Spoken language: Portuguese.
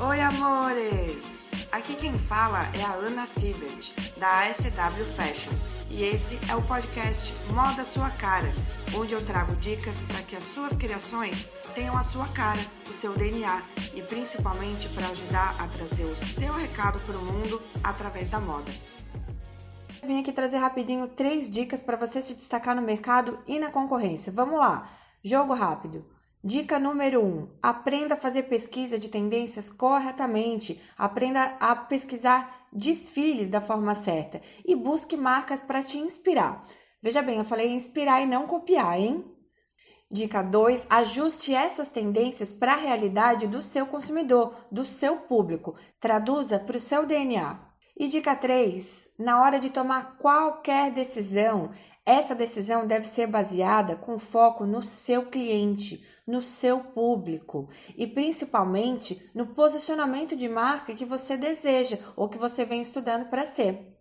Oi, amores! Aqui quem fala é a Ana Sibert, da ASW Fashion, e esse é o podcast Moda Sua Cara, onde eu trago dicas para que as suas criações tenham a sua cara, o seu DNA e principalmente para ajudar a trazer o seu recado para o mundo através da moda. Vim aqui trazer rapidinho três dicas para você se destacar no mercado e na concorrência. Vamos lá! Jogo rápido. Dica número 1: um, aprenda a fazer pesquisa de tendências corretamente, aprenda a pesquisar desfiles da forma certa e busque marcas para te inspirar. Veja bem, eu falei inspirar e não copiar, hein? Dica 2: ajuste essas tendências para a realidade do seu consumidor, do seu público. Traduza para o seu DNA. E dica 3: na hora de tomar qualquer decisão, essa decisão deve ser baseada com foco no seu cliente, no seu público e principalmente no posicionamento de marca que você deseja ou que você vem estudando para ser.